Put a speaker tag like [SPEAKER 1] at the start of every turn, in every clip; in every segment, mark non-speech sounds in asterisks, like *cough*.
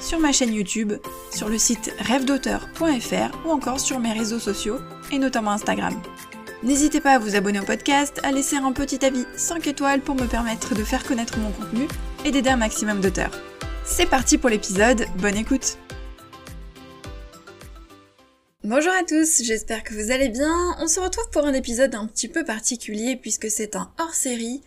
[SPEAKER 1] sur ma chaîne YouTube, sur le site rêvedauteur.fr ou encore sur mes réseaux sociaux et notamment Instagram. N'hésitez pas à vous abonner au podcast, à laisser un petit avis 5 étoiles pour me permettre de faire connaître mon contenu et d'aider un maximum d'auteurs. C'est parti pour l'épisode, bonne écoute Bonjour à tous, j'espère que vous allez bien. On se retrouve pour un épisode un petit peu particulier puisque c'est un hors-série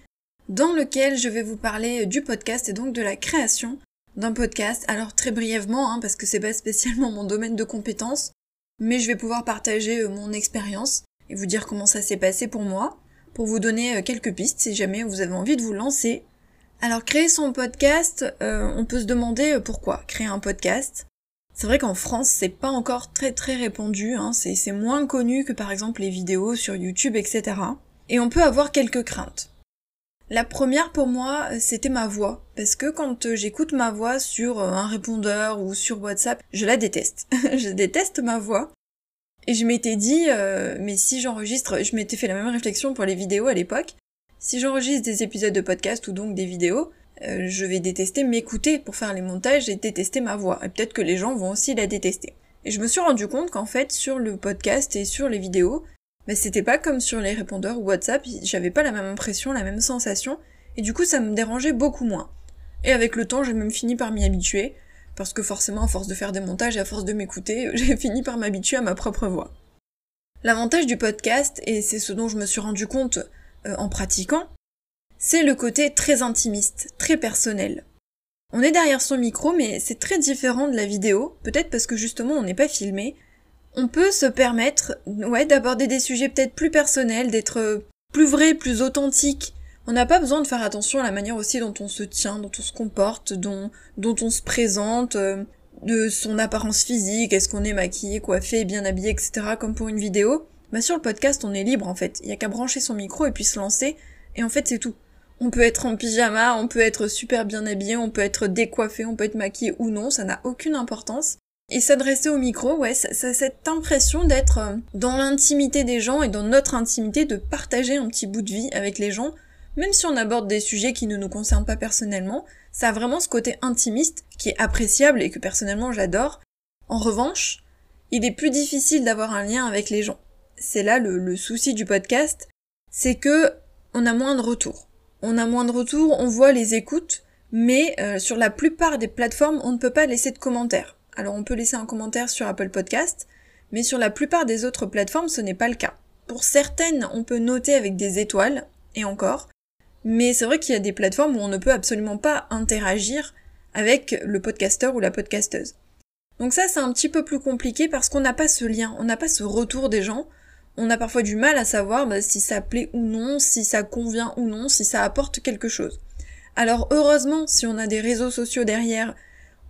[SPEAKER 1] dans lequel je vais vous parler du podcast et donc de la création d'un podcast. Alors très brièvement, hein, parce que c'est pas spécialement mon domaine de compétence, mais je vais pouvoir partager euh, mon expérience et vous dire comment ça s'est passé pour moi, pour vous donner euh, quelques pistes si jamais vous avez envie de vous lancer. Alors créer son podcast, euh, on peut se demander pourquoi créer un podcast. C'est vrai qu'en France c'est pas encore très très répandu, hein, c'est moins connu que par exemple les vidéos sur YouTube, etc. Et on peut avoir quelques craintes. La première pour moi, c'était ma voix. Parce que quand euh, j'écoute ma voix sur euh, un répondeur ou sur WhatsApp, je la déteste. *laughs* je déteste ma voix. Et je m'étais dit, euh, mais si j'enregistre, je m'étais fait la même réflexion pour les vidéos à l'époque. Si j'enregistre des épisodes de podcast ou donc des vidéos, je vais détester m'écouter pour faire les montages et détester ma voix. Et peut-être que les gens vont aussi la détester. Et je me suis rendu compte qu'en fait, sur le podcast et sur les vidéos, mais c'était pas comme sur les répondeurs ou WhatsApp, j'avais pas la même impression, la même sensation, et du coup ça me dérangeait beaucoup moins. Et avec le temps, j'ai même fini par m'y habituer, parce que forcément, à force de faire des montages et à force de m'écouter, *laughs* j'ai fini par m'habituer à ma propre voix. L'avantage du podcast, et c'est ce dont je me suis rendu compte euh, en pratiquant, c'est le côté très intimiste, très personnel. On est derrière son micro, mais c'est très différent de la vidéo, peut-être parce que justement on n'est pas filmé, on peut se permettre, ouais, d'aborder des sujets peut-être plus personnels, d'être plus vrai, plus authentique. On n'a pas besoin de faire attention à la manière aussi dont on se tient, dont on se comporte, dont, dont on se présente, euh, de son apparence physique, est-ce qu'on est maquillé, coiffé, bien habillé, etc. comme pour une vidéo. Bah sur le podcast, on est libre en fait. Il y a qu'à brancher son micro et puis se lancer. Et en fait, c'est tout. On peut être en pyjama, on peut être super bien habillé, on peut être décoiffé, on peut être maquillé ou non, ça n'a aucune importance. Et s'adresser au micro, ouais, ça cette impression d'être euh, dans l'intimité des gens et dans notre intimité, de partager un petit bout de vie avec les gens, même si on aborde des sujets qui ne nous concernent pas personnellement, ça a vraiment ce côté intimiste qui est appréciable et que personnellement j'adore. En revanche, il est plus difficile d'avoir un lien avec les gens. C'est là le, souci du podcast, c'est que on a moins de retours. On a moins de retours, on voit les écoutes, mais euh, sur la plupart des plateformes, on ne peut pas laisser de commentaires. Alors on peut laisser un commentaire sur Apple Podcast, mais sur la plupart des autres plateformes ce n'est pas le cas. Pour certaines, on peut noter avec des étoiles, et encore, mais c'est vrai qu'il y a des plateformes où on ne peut absolument pas interagir avec le podcasteur ou la podcasteuse. Donc ça c'est un petit peu plus compliqué parce qu'on n'a pas ce lien, on n'a pas ce retour des gens, on a parfois du mal à savoir bah, si ça plaît ou non, si ça convient ou non, si ça apporte quelque chose. Alors heureusement, si on a des réseaux sociaux derrière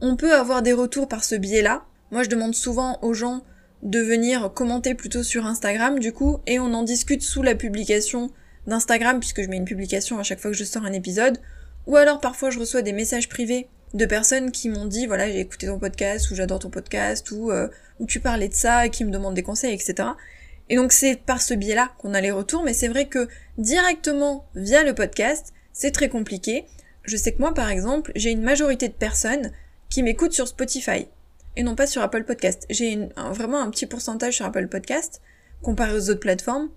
[SPEAKER 1] on peut avoir des retours par ce biais-là. Moi, je demande souvent aux gens de venir commenter plutôt sur Instagram, du coup, et on en discute sous la publication d'Instagram, puisque je mets une publication à chaque fois que je sors un épisode. Ou alors, parfois, je reçois des messages privés de personnes qui m'ont dit, voilà, j'ai écouté ton podcast, ou j'adore ton podcast, ou, euh, ou tu parlais de ça, et qui me demandent des conseils, etc. Et donc, c'est par ce biais-là qu'on a les retours, mais c'est vrai que directement via le podcast, c'est très compliqué. Je sais que moi, par exemple, j'ai une majorité de personnes qui m'écoutent sur Spotify et non pas sur Apple Podcast. J'ai vraiment un petit pourcentage sur Apple Podcast comparé aux autres plateformes.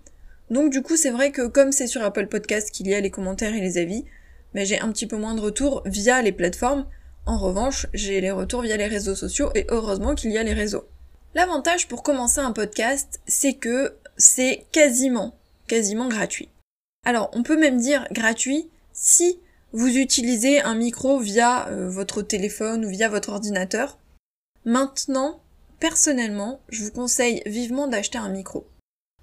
[SPEAKER 1] Donc du coup, c'est vrai que comme c'est sur Apple Podcast qu'il y a les commentaires et les avis, mais j'ai un petit peu moins de retours via les plateformes. En revanche, j'ai les retours via les réseaux sociaux et heureusement qu'il y a les réseaux. L'avantage pour commencer un podcast, c'est que c'est quasiment, quasiment gratuit. Alors, on peut même dire gratuit si vous utilisez un micro via euh, votre téléphone ou via votre ordinateur. Maintenant, personnellement, je vous conseille vivement d'acheter un micro.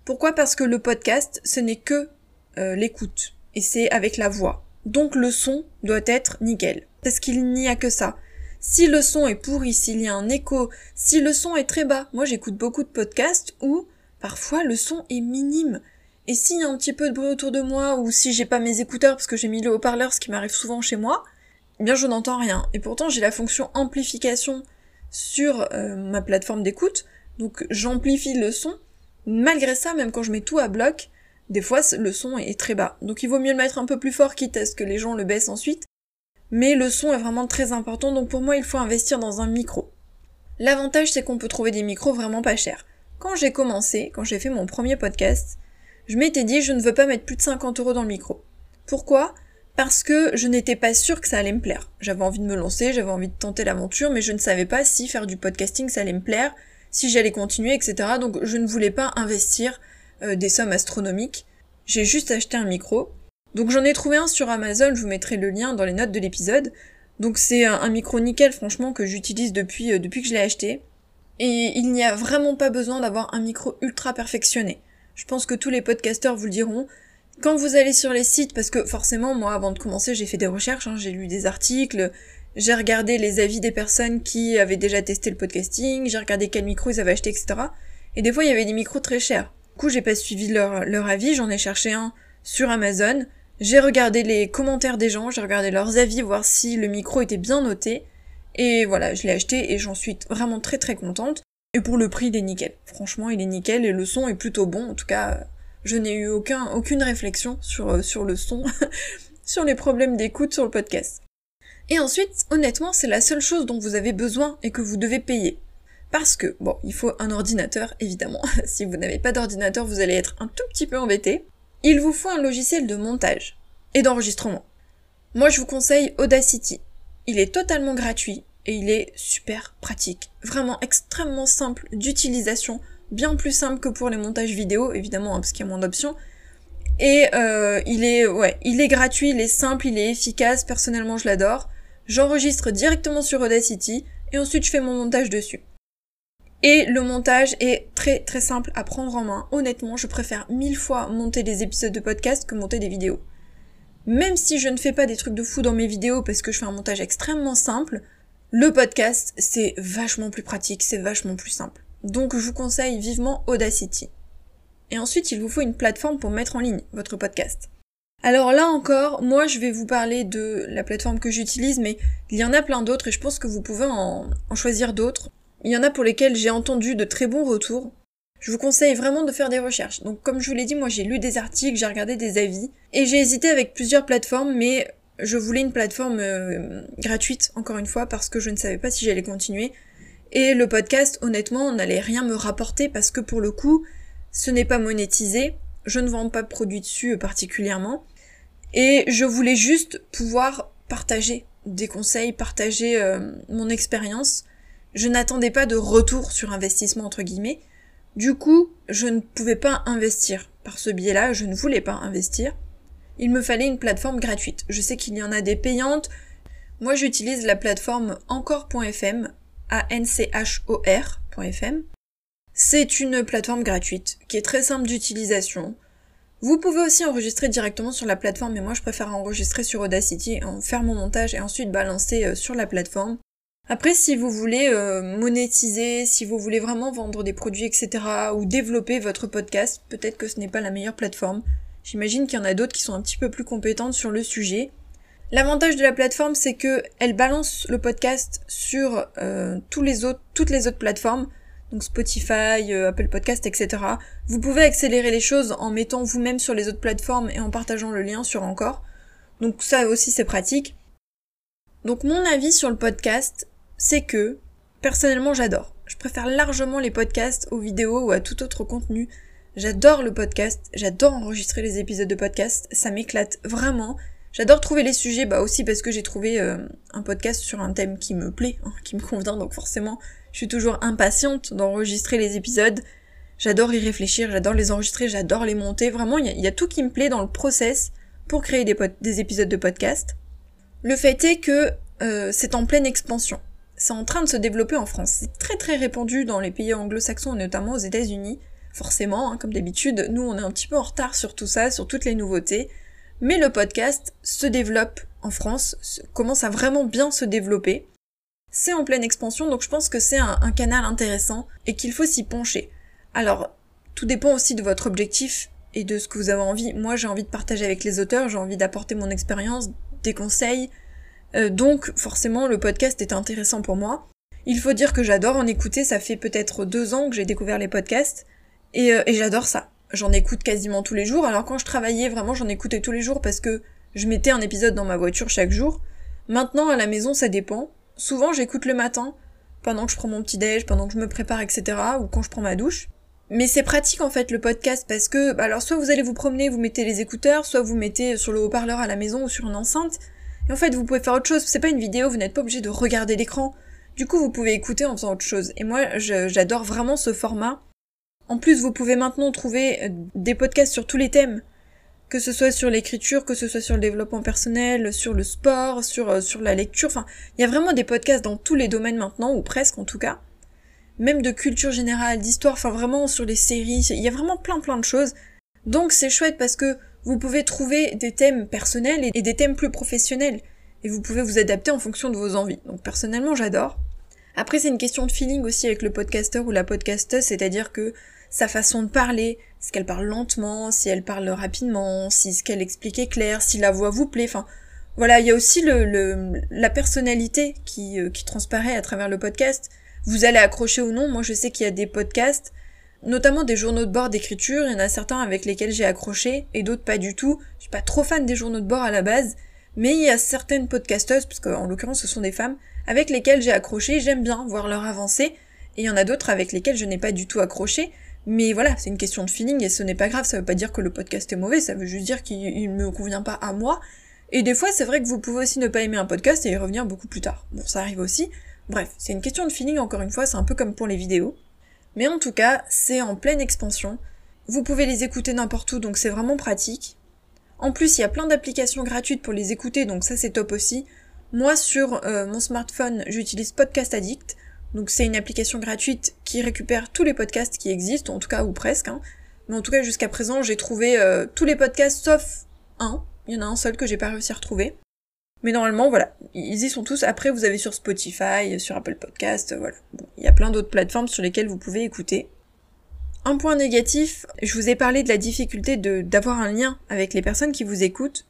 [SPEAKER 1] Pourquoi? Parce que le podcast, ce n'est que euh, l'écoute, et c'est avec la voix. Donc le son doit être nickel. Parce qu'il n'y a que ça. si le son est pourri, s'il y a un écho, si le son est très bas. Moi j'écoute beaucoup de podcasts où parfois le son est minime. Et s'il y a un petit peu de bruit autour de moi, ou si j'ai pas mes écouteurs parce que j'ai mis le haut-parleur, ce qui m'arrive souvent chez moi, eh bien je n'entends rien. Et pourtant j'ai la fonction amplification sur euh, ma plateforme d'écoute, donc j'amplifie le son. Malgré ça, même quand je mets tout à bloc, des fois le son est très bas. Donc il vaut mieux le mettre un peu plus fort quitte à ce que les gens le baissent ensuite. Mais le son est vraiment très important, donc pour moi il faut investir dans un micro. L'avantage c'est qu'on peut trouver des micros vraiment pas chers. Quand j'ai commencé, quand j'ai fait mon premier podcast, je m'étais dit je ne veux pas mettre plus de 50 euros dans le micro. Pourquoi? Parce que je n'étais pas sûre que ça allait me plaire. J'avais envie de me lancer, j'avais envie de tenter l'aventure, mais je ne savais pas si faire du podcasting ça allait me plaire, si j'allais continuer, etc. Donc je ne voulais pas investir euh, des sommes astronomiques. J'ai juste acheté un micro. Donc j'en ai trouvé un sur Amazon, je vous mettrai le lien dans les notes de l'épisode. Donc c'est un, micro nickel franchement que j'utilise depuis, euh, depuis que je l'ai acheté. Et il n'y a vraiment pas besoin d'avoir un micro ultra perfectionné. Je pense que tous les podcasteurs vous le diront. Quand vous allez sur les sites, parce que forcément, moi, avant de commencer, j'ai fait des recherches, hein, j'ai lu des articles, j'ai regardé les avis des personnes qui avaient déjà testé le podcasting, j'ai regardé quel micro ils avaient acheté, etc. Et des fois, il y avait des micros très chers. Du coup, j'ai pas suivi leur, leur avis, j'en ai cherché un sur Amazon. J'ai regardé les commentaires des gens, j'ai regardé leurs avis, voir si le micro était bien noté. Et voilà, je l'ai acheté et j'en suis vraiment très très contente. Et pour le prix, il est nickel. Franchement, il est nickel et le son est plutôt bon. En tout cas, je n'ai eu aucun, aucune réflexion sur, euh, sur le son, *laughs* sur les problèmes d'écoute sur le podcast. Et ensuite, honnêtement, c'est la seule chose dont vous avez besoin et que vous devez payer. Parce que, bon, il faut un ordinateur, évidemment. *laughs* si vous n'avez pas d'ordinateur, vous allez être un tout petit peu embêté. Il vous faut un logiciel de montage et d'enregistrement. Moi, je vous conseille Audacity. Il est totalement gratuit, et il est super pratique. Vraiment extrêmement simple d'utilisation, bien plus simple que pour les montages vidéo, évidemment, hein, parce qu'il y a moins d'options. Et euh, il est ouais, il est gratuit, il est simple, il est efficace, personnellement je l'adore. J'enregistre directement sur Audacity et ensuite je fais mon montage dessus. Et le montage est très très simple à prendre en main. Honnêtement, je préfère mille fois monter des épisodes de podcast que monter des vidéos. Même si je ne fais pas des trucs de fou dans mes vidéos parce que je fais un montage extrêmement simple, le podcast, c'est vachement plus pratique, c'est vachement plus simple. Donc je vous conseille vivement Audacity. Et ensuite, il vous faut une plateforme pour mettre en ligne votre podcast. Alors là encore, moi je vais vous parler de la plateforme que j'utilise, mais il y en a plein d'autres et je pense que vous pouvez en, choisir d'autres. Il y en a pour lesquels j'ai entendu de très bons retours. Je vous conseille vraiment de faire des recherches. Donc comme je vous l'ai dit, moi j'ai lu des articles, j'ai regardé des avis, et j'ai hésité avec plusieurs plateformes, mais je voulais une plateforme euh, gratuite, encore une fois, parce que je ne savais pas si j'allais continuer. Et le podcast, honnêtement, n'allait rien me rapporter parce que pour le coup, ce n'est pas monétisé. Je ne vends pas de produits dessus particulièrement. Et je voulais juste pouvoir partager des conseils, partager euh, mon expérience. Je n'attendais pas de retour sur investissement entre guillemets. Du coup, je ne pouvais pas investir par ce biais-là, je ne voulais pas investir il me fallait une plateforme gratuite. Je sais qu'il y en a des payantes. Moi, j'utilise la plateforme encore.fm, A-N-C-H-O-R.fm. C'est une plateforme gratuite qui est très simple d'utilisation. Vous pouvez aussi enregistrer directement sur la plateforme, mais moi je préfère enregistrer sur Audacity, faire mon montage et ensuite balancer euh, sur la plateforme. Après, si vous voulez euh, monétiser, si vous voulez vraiment vendre des produits, etc., ou développer votre podcast, peut-être que ce n'est pas la meilleure plateforme. J'imagine qu'il y en a d'autres qui sont un petit peu plus compétentes sur le sujet. L'avantage de la plateforme, c'est que elle balance le podcast sur euh, toutes les autres plateformes, donc Spotify, euh, Apple Podcast, etc. Vous pouvez accélérer les choses en mettant vous-même sur les autres plateformes et en partageant le lien sur encore. Donc ça aussi c'est pratique. Donc mon avis sur le podcast, c'est que personnellement j'adore. Je préfère largement les podcasts aux vidéos ou à tout autre contenu. J'adore le podcast, j'adore enregistrer les épisodes de podcast, ça m'éclate vraiment. J'adore trouver les sujets, bah aussi parce que j'ai trouvé euh, un podcast sur un thème qui me plaît, hein, qui me convient, donc forcément je suis toujours impatiente d'enregistrer les épisodes. J'adore y réfléchir, j'adore les enregistrer, j'adore les monter. Vraiment, il y, a tout qui me plaît dans le process pour créer des, des épisodes de podcast. Le fait est que euh, c'est en pleine expansion. C'est en train de se développer en France. C'est très très répandu dans les pays anglo-saxons, notamment aux États-Unis. Forcément, hein, comme d'habitude, nous on est un petit peu en retard sur tout ça, sur toutes les nouveautés. Mais le podcast se développe en France, commence à vraiment bien se développer. c'est en pleine expansion, donc je pense que c'est un, canal intéressant et qu'il faut s'y pencher. Alors, tout dépend aussi de votre objectif et de ce que vous avez envie. Moi, j'ai envie de partager avec les auteurs, j'ai envie d'apporter mon expérience, des conseils. Euh, donc, forcément, le podcast est intéressant pour moi. Il faut dire que j'adore en écouter, ça fait peut-être deux ans que j'ai découvert les podcasts, et, euh, et j'adore ça. J'en écoute quasiment tous les jours, alors quand je travaillais, vraiment, j'en écoutais tous les jours parce que je mettais un épisode dans ma voiture chaque jour. Maintenant, à la maison, ça dépend. Souvent, j'écoute le matin, pendant que je prends mon petit déj, pendant que je me prépare, etc., ou quand je prends ma douche. Mais c'est pratique en fait le podcast parce que bah, alors soit vous allez vous promener, vous mettez les écouteurs, soit vous mettez sur le haut-parleur à la maison ou sur une enceinte. Et en fait vous pouvez faire autre chose, c'est pas une vidéo, vous n'êtes pas obligé de regarder l'écran. Du coup vous pouvez écouter en faisant autre chose. Et moi j'adore vraiment ce format. En plus vous pouvez maintenant trouver euh, des podcasts sur tous les thèmes. Que ce soit sur l'écriture, que ce soit sur le développement personnel, sur le sport, sur, euh, sur la lecture, enfin, il y a vraiment des podcasts dans tous les domaines maintenant, ou presque en tout cas même de culture générale, d'histoire, enfin vraiment sur les séries, il y a vraiment plein plein de choses. Donc c'est chouette parce que vous pouvez trouver des thèmes personnels et des thèmes plus professionnels. Et vous pouvez vous adapter en fonction de vos envies. Donc personnellement j'adore. Après c'est une question de feeling aussi avec le podcasteur ou la podcasteuse, c'est-à-dire que sa façon de parler, est-ce qu'elle parle lentement, si elle parle rapidement, si ce qu'elle explique est clair, si la voix vous plaît, enfin voilà, il y a aussi le, la personnalité qui, euh, qui transparaît à travers le podcast vous allez accrocher ou non. Moi, je sais qu'il y a des podcasts, notamment des journaux de bord d'écriture. Il y en a certains avec lesquels j'ai accroché et d'autres pas du tout. Je suis pas trop fan des journaux de bord à la base, mais il y a certaines podcasteuses, parce qu'en l'occurrence ce sont des femmes, avec lesquelles j'ai accroché. J'aime bien voir leur avancée. Et il y en a d'autres avec lesquelles je n'ai pas du tout accroché. Mais voilà, c'est une question de feeling et ce n'est pas grave, ça veut pas dire que le podcast est mauvais, ça veut juste dire qu'il ne me convient pas à moi. Et des fois, c'est vrai que vous pouvez aussi ne pas aimer un podcast et y revenir beaucoup plus tard. Bon, ça arrive aussi. Bref, c'est une question de feeling encore une fois, c'est un peu comme pour les vidéos. Mais en tout cas, c'est en pleine expansion. Vous pouvez les écouter n'importe où, donc c'est vraiment pratique. En plus, il y a plein d'applications gratuites pour les écouter, donc ça c'est top aussi. Moi, sur euh, mon smartphone, j'utilise Podcast Addict. Donc c'est une application gratuite qui récupère tous les podcasts qui existent, en tout cas ou presque. Hein. Mais en tout cas, jusqu'à présent, j'ai trouvé euh, tous les podcasts sauf un. Il y en a un seul que j'ai pas réussi à retrouver. Mais normalement, voilà, ils y sont tous. Après, vous avez sur Spotify, sur Apple Podcast, voilà. Bon, il y a plein d'autres plateformes sur lesquelles vous pouvez écouter. Un point négatif, je vous ai parlé de la difficulté d'avoir un lien avec les personnes qui vous écoutent.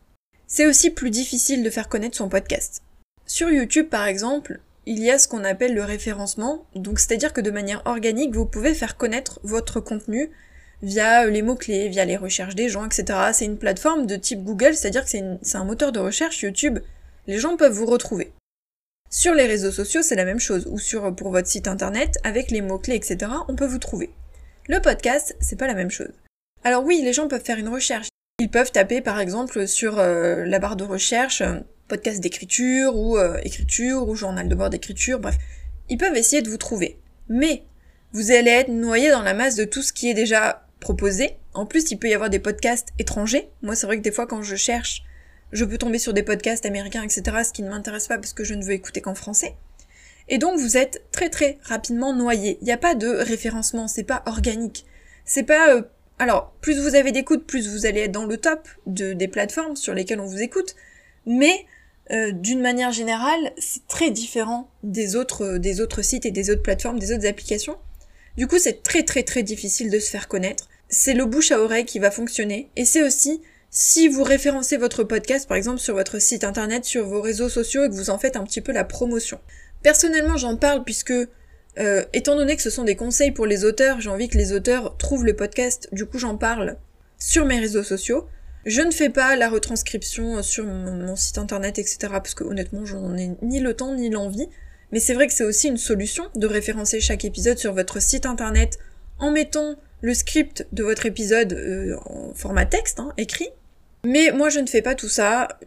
[SPEAKER 1] C'est aussi plus difficile de faire connaître son podcast. Sur YouTube, par exemple, il y a ce qu'on appelle le référencement, donc c'est-à-dire que de manière organique, vous pouvez faire connaître votre contenu via les mots-clés, via les recherches des gens, etc. C'est une plateforme de type Google, c'est-à-dire que c'est, un moteur de recherche YouTube les gens peuvent vous retrouver. Sur les réseaux sociaux, c'est la même chose, ou sur pour votre site internet, avec les mots-clés, etc., on peut vous trouver. Le podcast, c'est pas la même chose. Alors oui, les gens peuvent faire une recherche. Ils peuvent taper par exemple sur euh, la barre de recherche euh, podcast d'écriture ou euh, écriture ou journal de bord d'écriture, bref. Ils peuvent essayer de vous trouver. Mais vous allez être noyé dans la masse de tout ce qui est déjà proposé. En plus, il peut y avoir des podcasts étrangers. Moi, c'est vrai que des fois, quand je cherche je peux tomber sur des podcasts américains, etc., ce qui ne m'intéresse pas parce que je ne veux écouter qu'en français. Et donc vous êtes très très rapidement noyé. Il n'y a pas de référencement, c'est pas organique. C'est pas... Euh, alors, plus vous avez d'écoute, plus vous allez être dans le top de, des plateformes sur lesquelles on vous écoute, mais euh, d'une manière générale, c'est très différent des autres, des autres sites et des autres plateformes, des autres applications. Du coup, c'est très très très difficile de se faire connaître. C'est le bouche à oreille qui va fonctionner, et c'est aussi si vous référencez votre podcast, par exemple, sur votre site internet, sur vos réseaux sociaux et que vous en faites un petit peu la promotion. Personnellement, j'en parle puisque, euh, étant donné que ce sont des conseils pour les auteurs, j'ai envie que les auteurs trouvent le podcast, du coup j'en parle sur mes réseaux sociaux. Je ne fais pas la retranscription sur mon site internet, etc. parce que honnêtement, j'en ai ni le temps ni l'envie. Mais c'est vrai que c'est aussi une solution de référencer chaque épisode sur votre site internet en mettant le script de votre épisode euh, en format texte, hein, écrit, mais moi, je ne fais pas tout ça.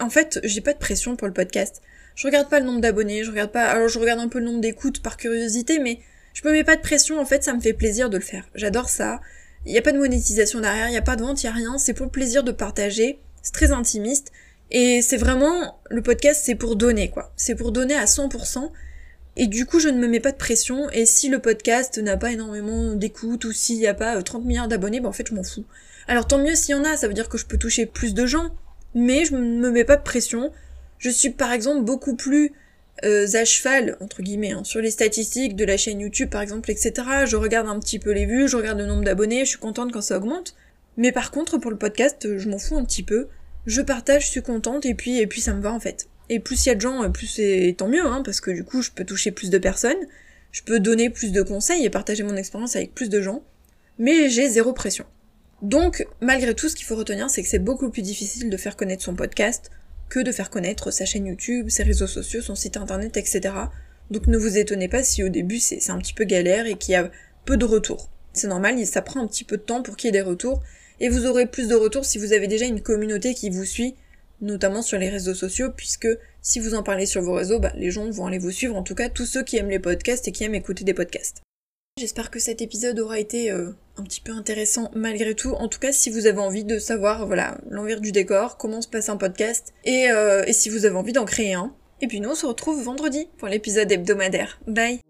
[SPEAKER 1] En fait, j'ai pas de pression pour le podcast. Je regarde pas le nombre d'abonnés, je regarde pas. Alors, je regarde un peu le nombre d'écoutes par curiosité, mais je me mets pas de pression. En fait, ça me fait plaisir de le faire. J'adore ça. Il n'y a pas de monétisation derrière, il n'y a pas de vente, il n'y a rien. C'est pour le plaisir de partager. C'est très intimiste. Et c'est vraiment, le podcast, c'est pour donner, quoi. C'est pour donner à 100%. Et du coup, je ne me mets pas de pression. Et si le podcast n'a pas énormément d'écoutes ou s'il n'y a pas 30 milliards d'abonnés, ben en fait, je m'en fous. Alors tant mieux s'il y en a, ça veut dire que je peux toucher plus de gens, mais je ne me mets pas de pression. Je suis par exemple beaucoup plus euh, à cheval, entre guillemets, hein, sur les statistiques de la chaîne YouTube par exemple, etc. Je regarde un petit peu les vues, je regarde le nombre d'abonnés, je suis contente quand ça augmente. Mais par contre, pour le podcast, je m'en fous un petit peu. Je partage, je suis contente, et puis, et puis ça me va en fait. Et plus il y a de gens, plus c'est tant mieux, hein, parce que du coup, je peux toucher plus de personnes, je peux donner plus de conseils et partager mon expérience avec plus de gens, mais j'ai zéro pression. Donc, malgré tout, ce qu'il faut retenir, c'est que c'est beaucoup plus difficile de faire connaître son podcast que de faire connaître sa chaîne YouTube, ses réseaux sociaux, son site internet, etc. Donc ne vous étonnez pas si au début c'est un petit peu galère et qu'il y a peu de retours. C'est normal, ça prend un petit peu de temps pour qu'il y ait des retours, et vous aurez plus de retours si vous avez déjà une communauté qui vous suit, notamment sur les réseaux sociaux, puisque si vous en parlez sur vos réseaux, bah, les gens vont aller vous suivre, en tout cas tous ceux qui aiment les podcasts et qui aiment écouter des podcasts. J'espère que cet épisode aura été euh, un petit peu intéressant malgré tout. En tout cas, si vous avez envie de savoir, voilà, l'envers du décor, comment se passe un podcast, et, euh, et si vous avez envie d'en créer un. Et puis nous, on se retrouve vendredi pour l'épisode hebdomadaire. Bye